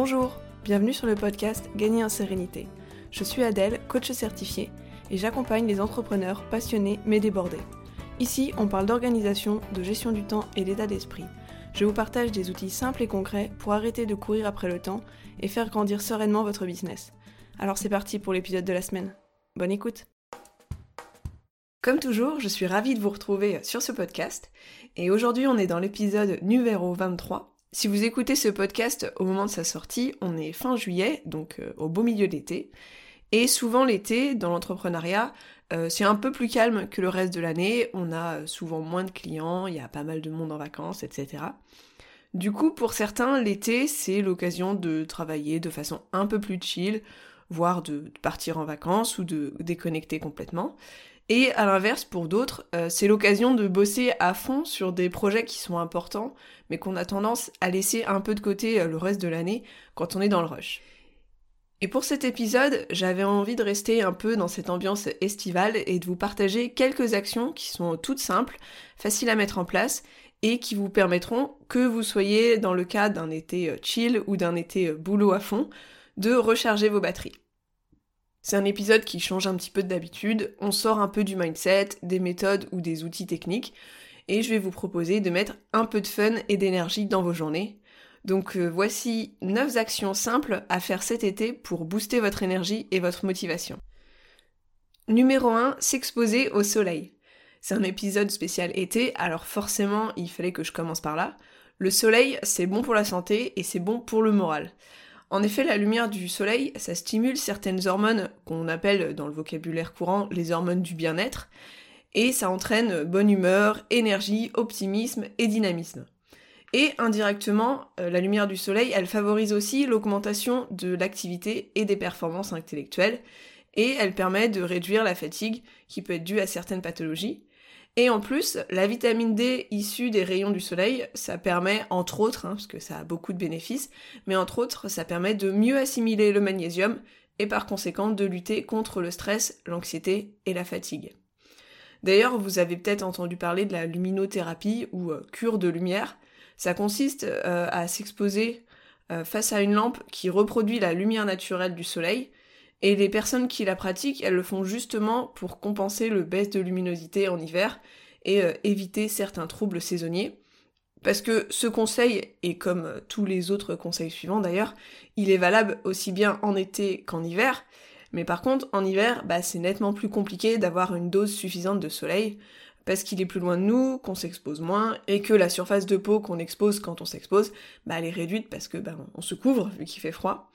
Bonjour, bienvenue sur le podcast Gagner en sérénité. Je suis Adèle, coach certifiée, et j'accompagne les entrepreneurs passionnés mais débordés. Ici, on parle d'organisation, de gestion du temps et d'état d'esprit. Je vous partage des outils simples et concrets pour arrêter de courir après le temps et faire grandir sereinement votre business. Alors c'est parti pour l'épisode de la semaine. Bonne écoute Comme toujours, je suis ravie de vous retrouver sur ce podcast, et aujourd'hui on est dans l'épisode numéro 23 si vous écoutez ce podcast au moment de sa sortie, on est fin juillet, donc euh, au beau milieu d'été. Et souvent l'été, dans l'entrepreneuriat, euh, c'est un peu plus calme que le reste de l'année. On a souvent moins de clients, il y a pas mal de monde en vacances, etc. Du coup, pour certains, l'été, c'est l'occasion de travailler de façon un peu plus chill, voire de partir en vacances ou de déconnecter complètement. Et à l'inverse, pour d'autres, euh, c'est l'occasion de bosser à fond sur des projets qui sont importants, mais qu'on a tendance à laisser un peu de côté euh, le reste de l'année quand on est dans le rush. Et pour cet épisode, j'avais envie de rester un peu dans cette ambiance estivale et de vous partager quelques actions qui sont toutes simples, faciles à mettre en place et qui vous permettront, que vous soyez dans le cas d'un été euh, chill ou d'un été boulot à fond, de recharger vos batteries. C'est un épisode qui change un petit peu d'habitude, on sort un peu du mindset, des méthodes ou des outils techniques, et je vais vous proposer de mettre un peu de fun et d'énergie dans vos journées. Donc euh, voici 9 actions simples à faire cet été pour booster votre énergie et votre motivation. Numéro 1, s'exposer au soleil. C'est un épisode spécial été, alors forcément il fallait que je commence par là. Le soleil, c'est bon pour la santé et c'est bon pour le moral. En effet, la lumière du soleil, ça stimule certaines hormones qu'on appelle dans le vocabulaire courant les hormones du bien-être, et ça entraîne bonne humeur, énergie, optimisme et dynamisme. Et indirectement, euh, la lumière du soleil, elle favorise aussi l'augmentation de l'activité et des performances intellectuelles, et elle permet de réduire la fatigue qui peut être due à certaines pathologies, et en plus, la vitamine D issue des rayons du soleil, ça permet, entre autres, hein, parce que ça a beaucoup de bénéfices, mais entre autres, ça permet de mieux assimiler le magnésium et par conséquent de lutter contre le stress, l'anxiété et la fatigue. D'ailleurs, vous avez peut-être entendu parler de la luminothérapie ou euh, cure de lumière. Ça consiste euh, à s'exposer euh, face à une lampe qui reproduit la lumière naturelle du soleil et les personnes qui la pratiquent, elles le font justement pour compenser le baisse de luminosité en hiver et euh, éviter certains troubles saisonniers. Parce que ce conseil, et comme tous les autres conseils suivants d'ailleurs, il est valable aussi bien en été qu'en hiver. Mais par contre, en hiver, bah, c'est nettement plus compliqué d'avoir une dose suffisante de soleil, parce qu'il est plus loin de nous, qu'on s'expose moins, et que la surface de peau qu'on expose quand on s'expose, bah, elle est réduite parce que bah, on se couvre vu qu'il fait froid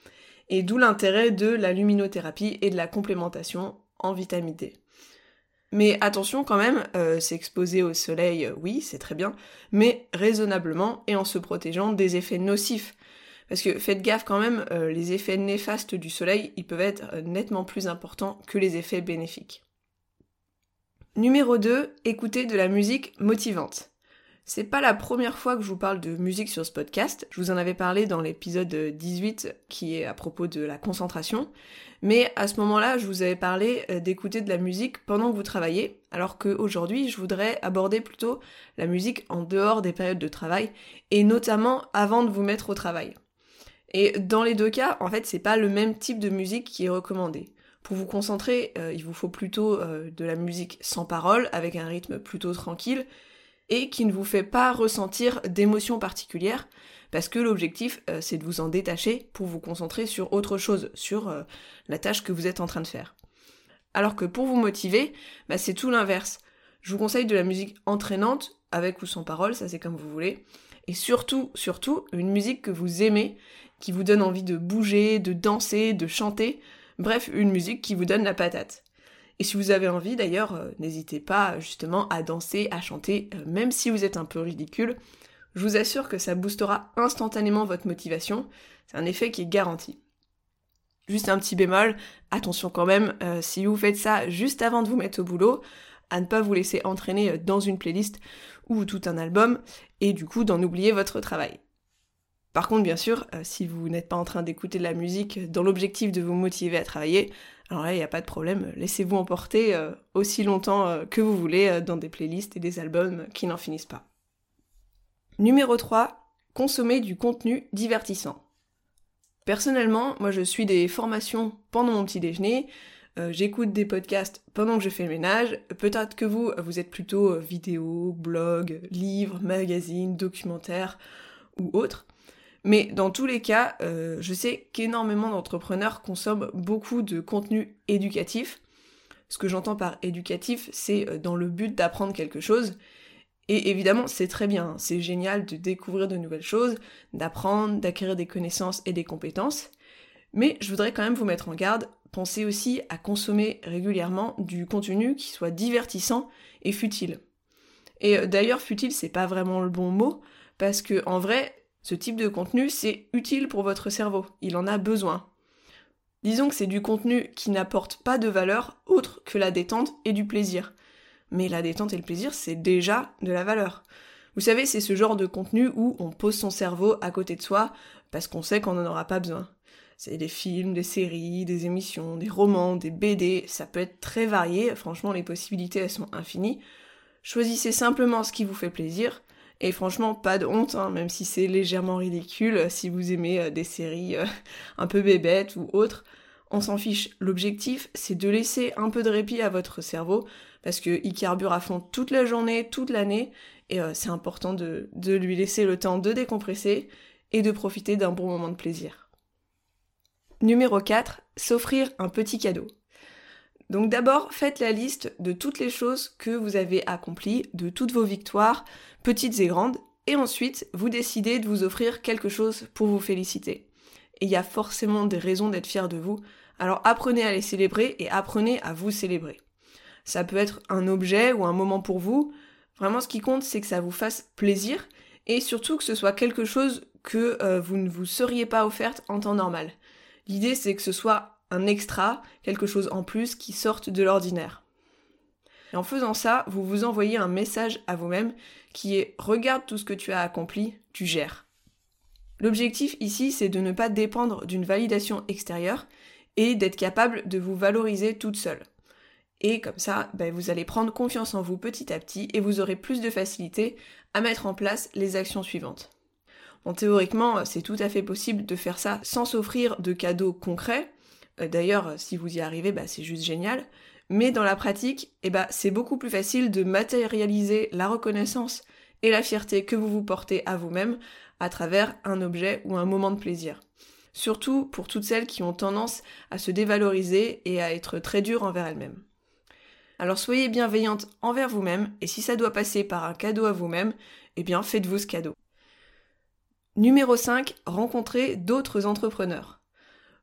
et d'où l'intérêt de la luminothérapie et de la complémentation en vitamine D. Mais attention quand même, euh, s'exposer au soleil, euh, oui, c'est très bien, mais raisonnablement et en se protégeant des effets nocifs. Parce que faites gaffe quand même, euh, les effets néfastes du soleil, ils peuvent être nettement plus importants que les effets bénéfiques. Numéro 2, écoutez de la musique motivante. C'est pas la première fois que je vous parle de musique sur ce podcast. Je vous en avais parlé dans l'épisode 18 qui est à propos de la concentration. Mais à ce moment-là, je vous avais parlé euh, d'écouter de la musique pendant que vous travaillez, alors qu'aujourd'hui, je voudrais aborder plutôt la musique en dehors des périodes de travail, et notamment avant de vous mettre au travail. Et dans les deux cas, en fait, c'est pas le même type de musique qui est recommandé. Pour vous concentrer, euh, il vous faut plutôt euh, de la musique sans parole, avec un rythme plutôt tranquille, et qui ne vous fait pas ressentir d'émotions particulières, parce que l'objectif, euh, c'est de vous en détacher pour vous concentrer sur autre chose, sur euh, la tâche que vous êtes en train de faire. Alors que pour vous motiver, bah, c'est tout l'inverse. Je vous conseille de la musique entraînante, avec ou sans parole, ça c'est comme vous voulez. Et surtout, surtout, une musique que vous aimez, qui vous donne envie de bouger, de danser, de chanter. Bref, une musique qui vous donne la patate. Et si vous avez envie d'ailleurs, euh, n'hésitez pas justement à danser, à chanter, euh, même si vous êtes un peu ridicule. Je vous assure que ça boostera instantanément votre motivation. C'est un effet qui est garanti. Juste un petit bémol, attention quand même, euh, si vous faites ça juste avant de vous mettre au boulot, à ne pas vous laisser entraîner dans une playlist ou tout un album, et du coup d'en oublier votre travail. Par contre, bien sûr, si vous n'êtes pas en train d'écouter de la musique dans l'objectif de vous motiver à travailler, alors là, il n'y a pas de problème, laissez-vous emporter euh, aussi longtemps euh, que vous voulez euh, dans des playlists et des albums qui n'en finissent pas. Numéro 3, consommer du contenu divertissant. Personnellement, moi je suis des formations pendant mon petit déjeuner, euh, j'écoute des podcasts pendant que je fais le ménage. Peut-être que vous, vous êtes plutôt euh, vidéo, blog, livre, magazine, documentaire ou autre. Mais dans tous les cas, euh, je sais qu'énormément d'entrepreneurs consomment beaucoup de contenu éducatif. Ce que j'entends par éducatif, c'est dans le but d'apprendre quelque chose. Et évidemment, c'est très bien, hein. c'est génial de découvrir de nouvelles choses, d'apprendre, d'acquérir des connaissances et des compétences. Mais je voudrais quand même vous mettre en garde, pensez aussi à consommer régulièrement du contenu qui soit divertissant et futile. Et euh, d'ailleurs, futile, c'est pas vraiment le bon mot, parce que en vrai, ce type de contenu, c'est utile pour votre cerveau, il en a besoin. Disons que c'est du contenu qui n'apporte pas de valeur autre que la détente et du plaisir. Mais la détente et le plaisir, c'est déjà de la valeur. Vous savez, c'est ce genre de contenu où on pose son cerveau à côté de soi parce qu'on sait qu'on n'en aura pas besoin. C'est des films, des séries, des émissions, des romans, des BD, ça peut être très varié, franchement les possibilités elles sont infinies. Choisissez simplement ce qui vous fait plaisir, et franchement pas de honte, hein, même si c'est légèrement ridicule, si vous aimez euh, des séries euh, un peu bébêtes ou autres, on s'en fiche. L'objectif c'est de laisser un peu de répit à votre cerveau, parce qu'il carbure à fond toute la journée, toute l'année, et euh, c'est important de, de lui laisser le temps de décompresser et de profiter d'un bon moment de plaisir. Numéro 4, s'offrir un petit cadeau. Donc d'abord, faites la liste de toutes les choses que vous avez accomplies, de toutes vos victoires, petites et grandes, et ensuite, vous décidez de vous offrir quelque chose pour vous féliciter. Et il y a forcément des raisons d'être fier de vous, alors apprenez à les célébrer et apprenez à vous célébrer. Ça peut être un objet ou un moment pour vous. Vraiment, ce qui compte, c'est que ça vous fasse plaisir et surtout que ce soit quelque chose que euh, vous ne vous seriez pas offerte en temps normal. L'idée, c'est que ce soit un extra, quelque chose en plus qui sorte de l'ordinaire. En faisant ça, vous vous envoyez un message à vous-même qui est regarde tout ce que tu as accompli, tu gères. L'objectif ici, c'est de ne pas dépendre d'une validation extérieure et d'être capable de vous valoriser toute seule. Et comme ça, ben, vous allez prendre confiance en vous petit à petit et vous aurez plus de facilité à mettre en place les actions suivantes. Théoriquement, c'est tout à fait possible de faire ça sans s'offrir de cadeaux concrets. Euh, d'ailleurs, si vous y arrivez, bah, c'est juste génial. Mais dans la pratique, eh bah, c'est beaucoup plus facile de matérialiser la reconnaissance et la fierté que vous vous portez à vous-même à travers un objet ou un moment de plaisir. Surtout pour toutes celles qui ont tendance à se dévaloriser et à être très dures envers elles-mêmes. Alors soyez bienveillante envers vous-même et si ça doit passer par un cadeau à vous-même, eh faites-vous ce cadeau. Numéro 5, rencontrer d'autres entrepreneurs.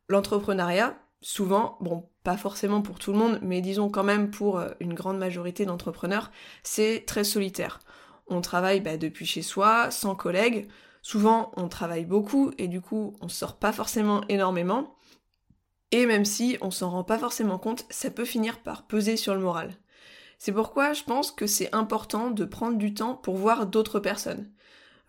L'entrepreneuriat, souvent, bon, pas forcément pour tout le monde, mais disons quand même pour euh, une grande majorité d'entrepreneurs, c'est très solitaire. On travaille bah, depuis chez soi, sans collègues. Souvent, on travaille beaucoup et du coup, on sort pas forcément énormément. Et même si on s'en rend pas forcément compte, ça peut finir par peser sur le moral. C'est pourquoi je pense que c'est important de prendre du temps pour voir d'autres personnes.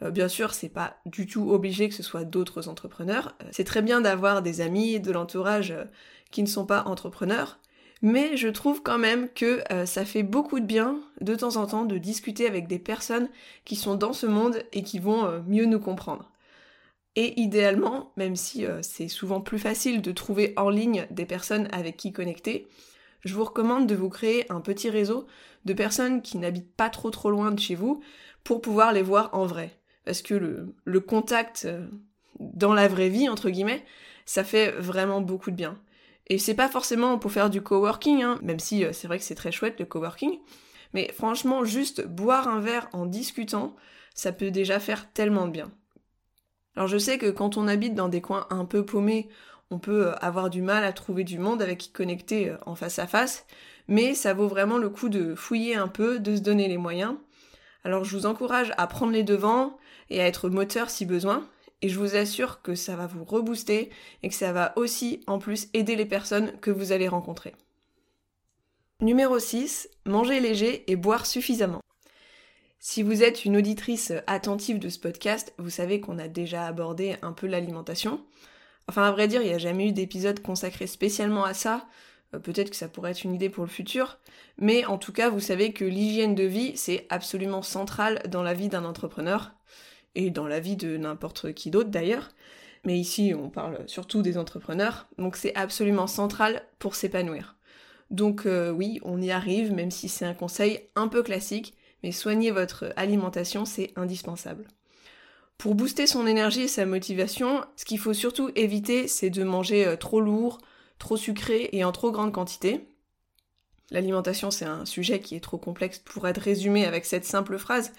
Euh, bien sûr, c'est pas du tout obligé que ce soit d'autres entrepreneurs. Euh, c'est très bien d'avoir des amis, de l'entourage euh, qui ne sont pas entrepreneurs, mais je trouve quand même que ça fait beaucoup de bien de temps en temps de discuter avec des personnes qui sont dans ce monde et qui vont mieux nous comprendre. Et idéalement, même si c'est souvent plus facile de trouver en ligne des personnes avec qui connecter, je vous recommande de vous créer un petit réseau de personnes qui n'habitent pas trop trop loin de chez vous pour pouvoir les voir en vrai parce que le, contact euh, dans la vraie vie, entre guillemets, ça fait vraiment beaucoup de bien. Et c'est pas forcément pour faire du coworking, hein, même si euh, c'est vrai que c'est très chouette le coworking, mais franchement, juste boire un verre en discutant, ça peut déjà faire tellement de bien. Alors je sais que quand on habite dans des coins un peu paumés, on peut euh, avoir du mal à trouver du monde avec qui connecter en face à face, mais ça vaut vraiment le coup de fouiller un peu, de se donner les moyens. Alors je vous encourage à prendre les devants et à être moteur si besoin. Et je vous assure que ça va vous rebooster et que ça va aussi en plus aider les personnes que vous allez rencontrer. Numéro 6, manger léger et boire suffisamment. Si vous êtes une auditrice attentive de ce podcast, vous savez qu'on a déjà abordé un peu l'alimentation. Enfin, à vrai dire, il n'y a jamais eu d'épisode consacré spécialement à ça. Euh, peut-être que ça pourrait être une idée pour le futur. Mais en tout cas, vous savez que l'hygiène de vie, c'est absolument central dans la vie d'un entrepreneur et dans la vie de n'importe qui d'autre d'ailleurs. mais ici on parle surtout des entrepreneurs, donc c'est absolument central pour s'épanouir. Donc euh, oui, on y arrive, même si c'est un conseil un peu classique, mais soigner votre alimentation, c'est indispensable. Pour booster son énergie et sa motivation, ce qu'il faut surtout éviter, c'est de manger euh, trop lourd, trop sucré et en trop grande quantité. L'alimentation, c'est un sujet qui est trop complexe pour être résumé avec cette simple phrase,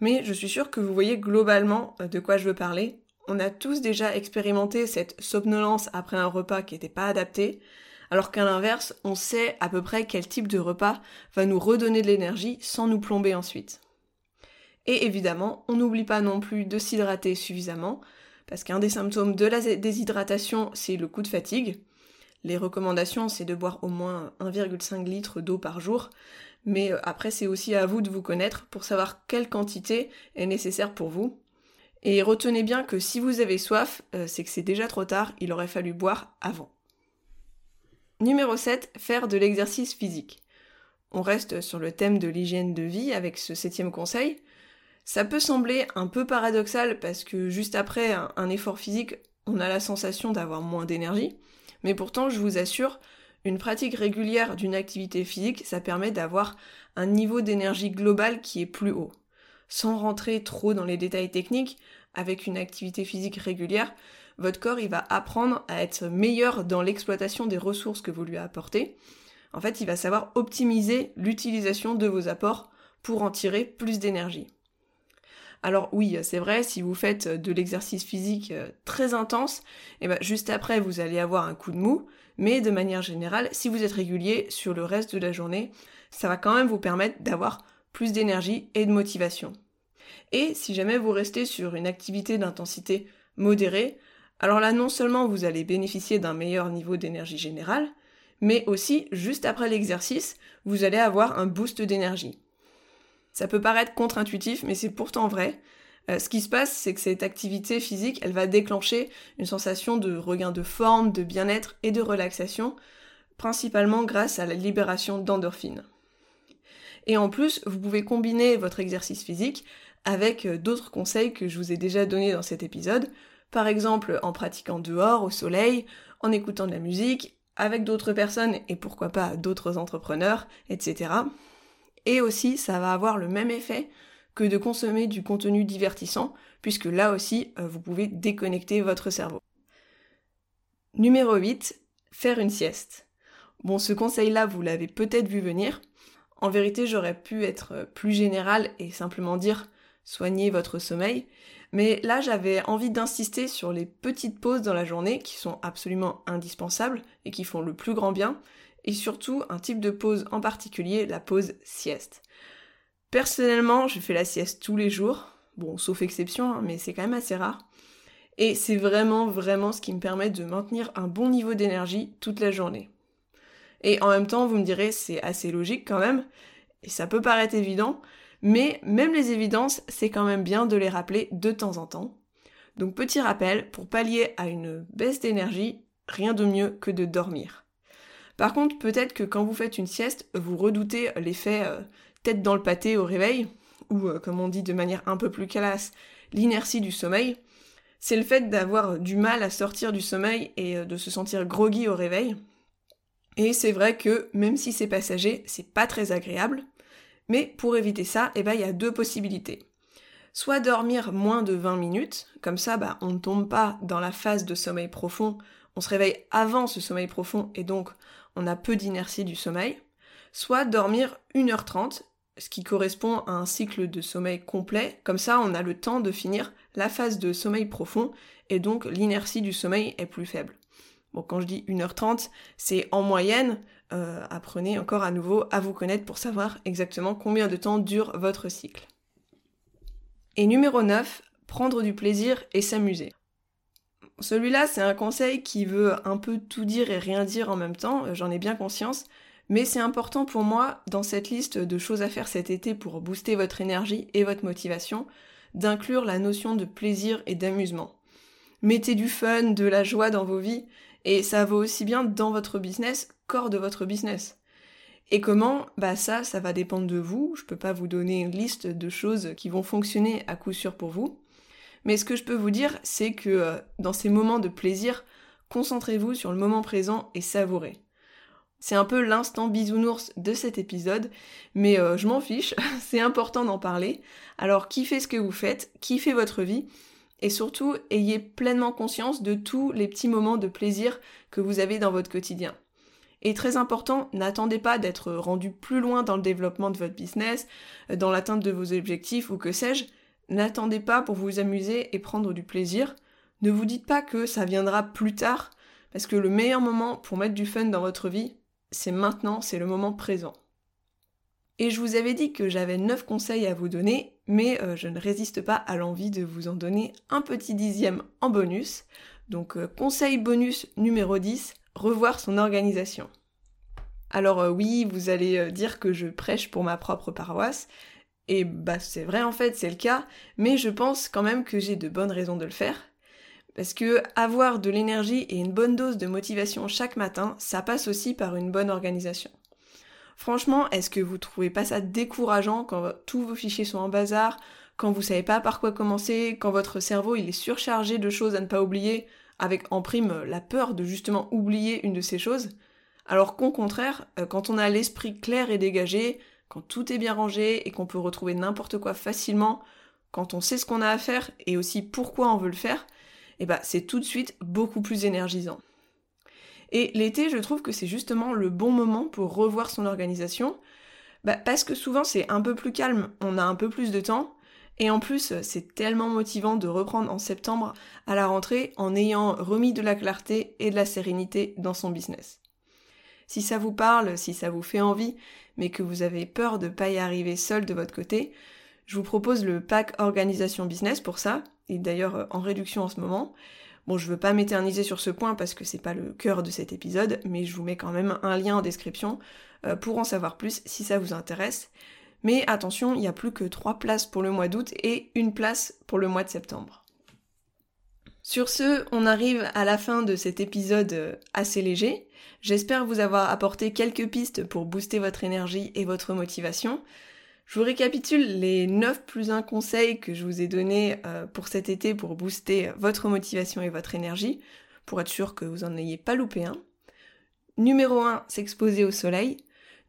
mais je suis sûre que vous voyez globalement euh, de quoi je veux parler. On a tous déjà expérimenté cette somnolence après un repas qui n'était pas adapté, alors qu'à l'inverse, on sait à peu près quel type de repas va nous redonner de l'énergie sans nous plomber ensuite. Et évidemment, on n'oublie pas non plus de s'hydrater suffisamment, parce qu'un des symptômes de la déshydratation, c'est le coup de fatigue. Les recommandations, c'est de boire au moins 1,5 litre d'eau par jour, mais euh, après, c'est aussi à vous de vous connaître pour savoir quelle quantité est nécessaire pour vous. Et retenez bien que si vous avez soif, euh, c'est que c'est déjà trop tard, il aurait fallu boire avant. Numéro 7, faire de l'exercice physique. On reste sur le thème de l'hygiène de vie avec ce septième conseil. Ça peut sembler un peu paradoxal parce que juste après un, effort physique, on a la sensation d'avoir moins d'énergie. Mais pourtant, je vous assure, une pratique régulière d'une activité physique, ça permet d'avoir un niveau d'énergie global qui est plus haut. Sans rentrer trop dans les détails techniques, avec une activité physique régulière, votre corps il va apprendre à être meilleur dans l'exploitation des ressources que vous lui apportez. En fait, il va savoir optimiser l'utilisation de vos apports pour en tirer plus d'énergie. Alors oui, c'est vrai, si vous faites de l'exercice physique euh, très intense, et eh ben juste après vous allez avoir un coup de mou, mais de manière générale, si vous êtes régulier sur le reste de la journée, ça va quand même vous permettre d'avoir plus d'énergie et de motivation. Et si jamais vous restez sur une activité d'intensité modérée, alors là, non seulement vous allez bénéficier d'un meilleur niveau d'énergie générale, mais aussi, juste après l'exercice, vous allez avoir un boost d'énergie. Ça peut paraître contre-intuitif, mais c'est pourtant vrai. Euh, ce qui se passe, c'est que cette activité physique, elle va déclencher une sensation de regain de forme, de bien-être et de relaxation, principalement grâce à la libération d'endorphines. Et en plus, vous pouvez combiner votre exercice physique avec euh, d'autres conseils que je vous ai déjà donnés dans cet épisode, par exemple en pratiquant dehors, au soleil, en écoutant de la musique, avec d'autres personnes et pourquoi pas d'autres entrepreneurs, etc. Et aussi, ça va avoir le même effet que de consommer du contenu divertissant, puisque là aussi, euh, vous pouvez déconnecter votre cerveau. Numéro 8, faire une sieste. Bon, ce conseil-là, vous l'avez peut-être vu venir. En vérité, j'aurais pu être plus général et simplement dire soignez votre sommeil, mais là, j'avais envie d'insister sur les petites pauses dans la journée qui sont absolument indispensables et qui font le plus grand bien, et surtout un type de pause en particulier, la pause sieste. Personnellement, je fais la sieste tous les jours, bon, sauf exception, hein, mais c'est quand même assez rare. Et c'est vraiment, vraiment ce qui me permet de maintenir un bon niveau d'énergie toute la journée. Et en même temps, vous me direz, c'est assez logique quand même, et ça peut paraître évident, mais même les évidences, c'est quand même bien de les rappeler de temps en temps. Donc petit rappel, pour pallier à une baisse d'énergie, rien de mieux que de dormir. Par contre, peut-être que quand vous faites une sieste, vous redoutez l'effet euh, tête dans le pâté au réveil, ou euh, comme on dit de manière un peu plus classe, l'inertie du sommeil. C'est le fait d'avoir du mal à sortir du sommeil et euh, de se sentir groggy au réveil. Et c'est vrai que même si c'est passager, c'est pas très agréable. Mais pour éviter ça, eh ben, il y a deux possibilités. Soit dormir moins de 20 minutes, comme ça bah, on ne tombe pas dans la phase de sommeil profond, on se réveille avant ce sommeil profond et donc on a peu d'inertie du sommeil. Soit dormir 1h30, ce qui correspond à un cycle de sommeil complet, comme ça on a le temps de finir la phase de sommeil profond et donc l'inertie du sommeil est plus faible. Bon, quand je dis 1h30, c'est en moyenne, euh, apprenez encore à nouveau à vous connaître pour savoir exactement combien de temps dure votre cycle. Et numéro 9, prendre du plaisir et s'amuser. Celui-là, c'est un conseil qui veut un peu tout dire et rien dire en même temps, j'en ai bien conscience, mais c'est important pour moi, dans cette liste de choses à faire cet été pour booster votre énergie et votre motivation, d'inclure la notion de plaisir et d'amusement. Mettez du fun, de la joie dans vos vies, et ça vaut aussi bien dans votre business qu'hors de votre business. Et comment? Bah ça, ça va dépendre de vous. Je peux pas vous donner une liste de choses qui vont fonctionner à coup sûr pour vous. Mais ce que je peux vous dire, c'est que euh, dans ces moments de plaisir, concentrez-vous sur le moment présent et savourez. C'est un peu l'instant bisounours de cet épisode, mais euh, je m'en fiche, c'est important d'en parler. Alors kiffez ce que vous faites, kiffez votre vie, et surtout ayez pleinement conscience de tous les petits moments de plaisir que vous avez dans votre quotidien. Et très important, n'attendez pas d'être rendu plus loin dans le développement de votre business, euh, dans l'atteinte de vos objectifs ou que sais-je. N'attendez pas pour vous amuser et prendre du plaisir. Ne vous dites pas que ça viendra plus tard, parce que le meilleur moment pour mettre du fun dans votre vie, c'est maintenant, c'est le moment présent. Et je vous avais dit que j'avais 9 conseils à vous donner, mais euh, je ne résiste pas à l'envie de vous en donner un petit dixième en bonus. Donc euh, conseil bonus numéro 10, revoir son organisation. Alors euh, oui, vous allez dire que je prêche pour ma propre paroisse, et bah c'est vrai en fait, c'est le cas, mais je pense quand même que j'ai de bonnes raisons de le faire. Parce que avoir de l'énergie et une bonne dose de motivation chaque matin, ça passe aussi par une bonne organisation. Franchement, est-ce que vous trouvez pas ça décourageant quand tous vos fichiers sont en bazar, quand vous savez pas par quoi commencer, quand votre cerveau il est surchargé de choses à ne pas oublier, avec en prime la peur de justement oublier une de ces choses? Alors qu'au contraire, euh, quand on a l'esprit clair et dégagé, quand tout est bien rangé et qu'on peut retrouver n'importe quoi facilement, quand on sait ce qu'on a à faire et aussi pourquoi on veut le faire, eh bah c'est tout de suite beaucoup plus énergisant. Et l'été, je trouve que c'est justement le bon moment pour revoir son organisation, bah, parce que souvent c'est un peu plus calme, on a un peu plus de temps, et en plus c'est tellement motivant de reprendre en septembre à la rentrée en ayant remis de la clarté et de la sérénité dans son business. Si ça vous parle, si ça vous fait envie, mais que vous avez peur de pas y arriver seul de votre côté, je vous propose le pack organisation business pour ça, et d'ailleurs euh, en réduction en ce moment. Bon, je veux pas m'éterniser sur ce point parce que c'est pas le cœur de cet épisode, mais je vous mets quand même un lien en description euh, pour en savoir plus si ça vous intéresse. Mais attention, il n'y a plus que 3 places pour le mois d'août et une place pour le mois de septembre. Sur ce, on arrive à la fin de cet épisode euh, assez léger. J'espère vous avoir apporté quelques pistes pour booster votre énergie et votre motivation. Je vous récapitule les 9 plus 1 conseils que je vous ai donnés euh, pour cet été pour booster votre motivation et votre énergie, pour être sûr que vous n'en ayez pas loupé un. Numéro 1, s'exposer au soleil.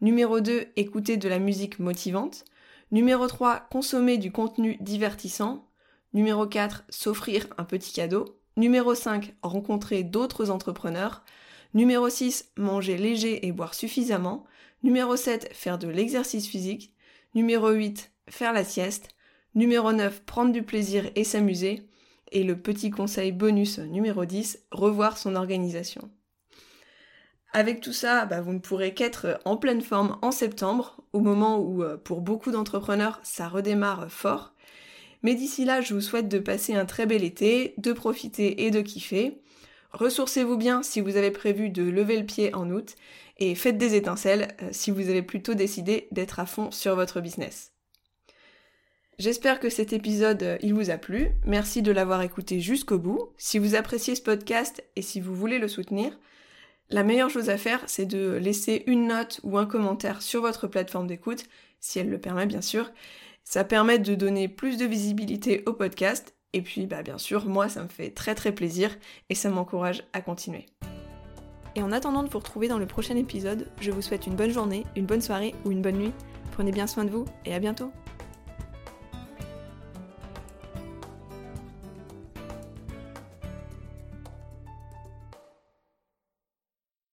Numéro 2, écouter de la musique motivante. Numéro 3, consommer du contenu divertissant. Numéro 4, s'offrir un petit cadeau. Numéro 5, rencontrer d'autres entrepreneurs. Numéro 6, manger léger et boire suffisamment. Numéro 7, faire de l'exercice physique. Numéro 8, faire la sieste. Numéro 9, prendre du plaisir et s'amuser. Et le petit conseil bonus numéro 10, revoir son organisation. Avec tout ça, bah, vous ne pourrez qu'être en pleine forme en septembre, au moment où euh, pour beaucoup d'entrepreneurs ça redémarre fort. Mais d'ici là, je vous souhaite de passer un très bel été, de profiter et de kiffer. Ressourcez-vous bien si vous avez prévu de lever le pied en août et faites des étincelles euh, si vous avez plutôt décidé d'être à fond sur votre business. J'espère que cet épisode euh, il vous a plu. Merci de l'avoir écouté jusqu'au bout. Si vous appréciez ce podcast et si vous voulez le soutenir, la meilleure chose à faire, c'est de laisser une note ou un commentaire sur votre plateforme d'écoute, si elle le permet bien sûr. Ça permet de donner plus de visibilité au podcast et puis bah bien sûr, moi ça me fait très très plaisir et ça m'encourage à continuer. Et en attendant de vous retrouver dans le prochain épisode, je vous souhaite une bonne journée, une bonne soirée ou une bonne nuit. Prenez bien soin de vous et à bientôt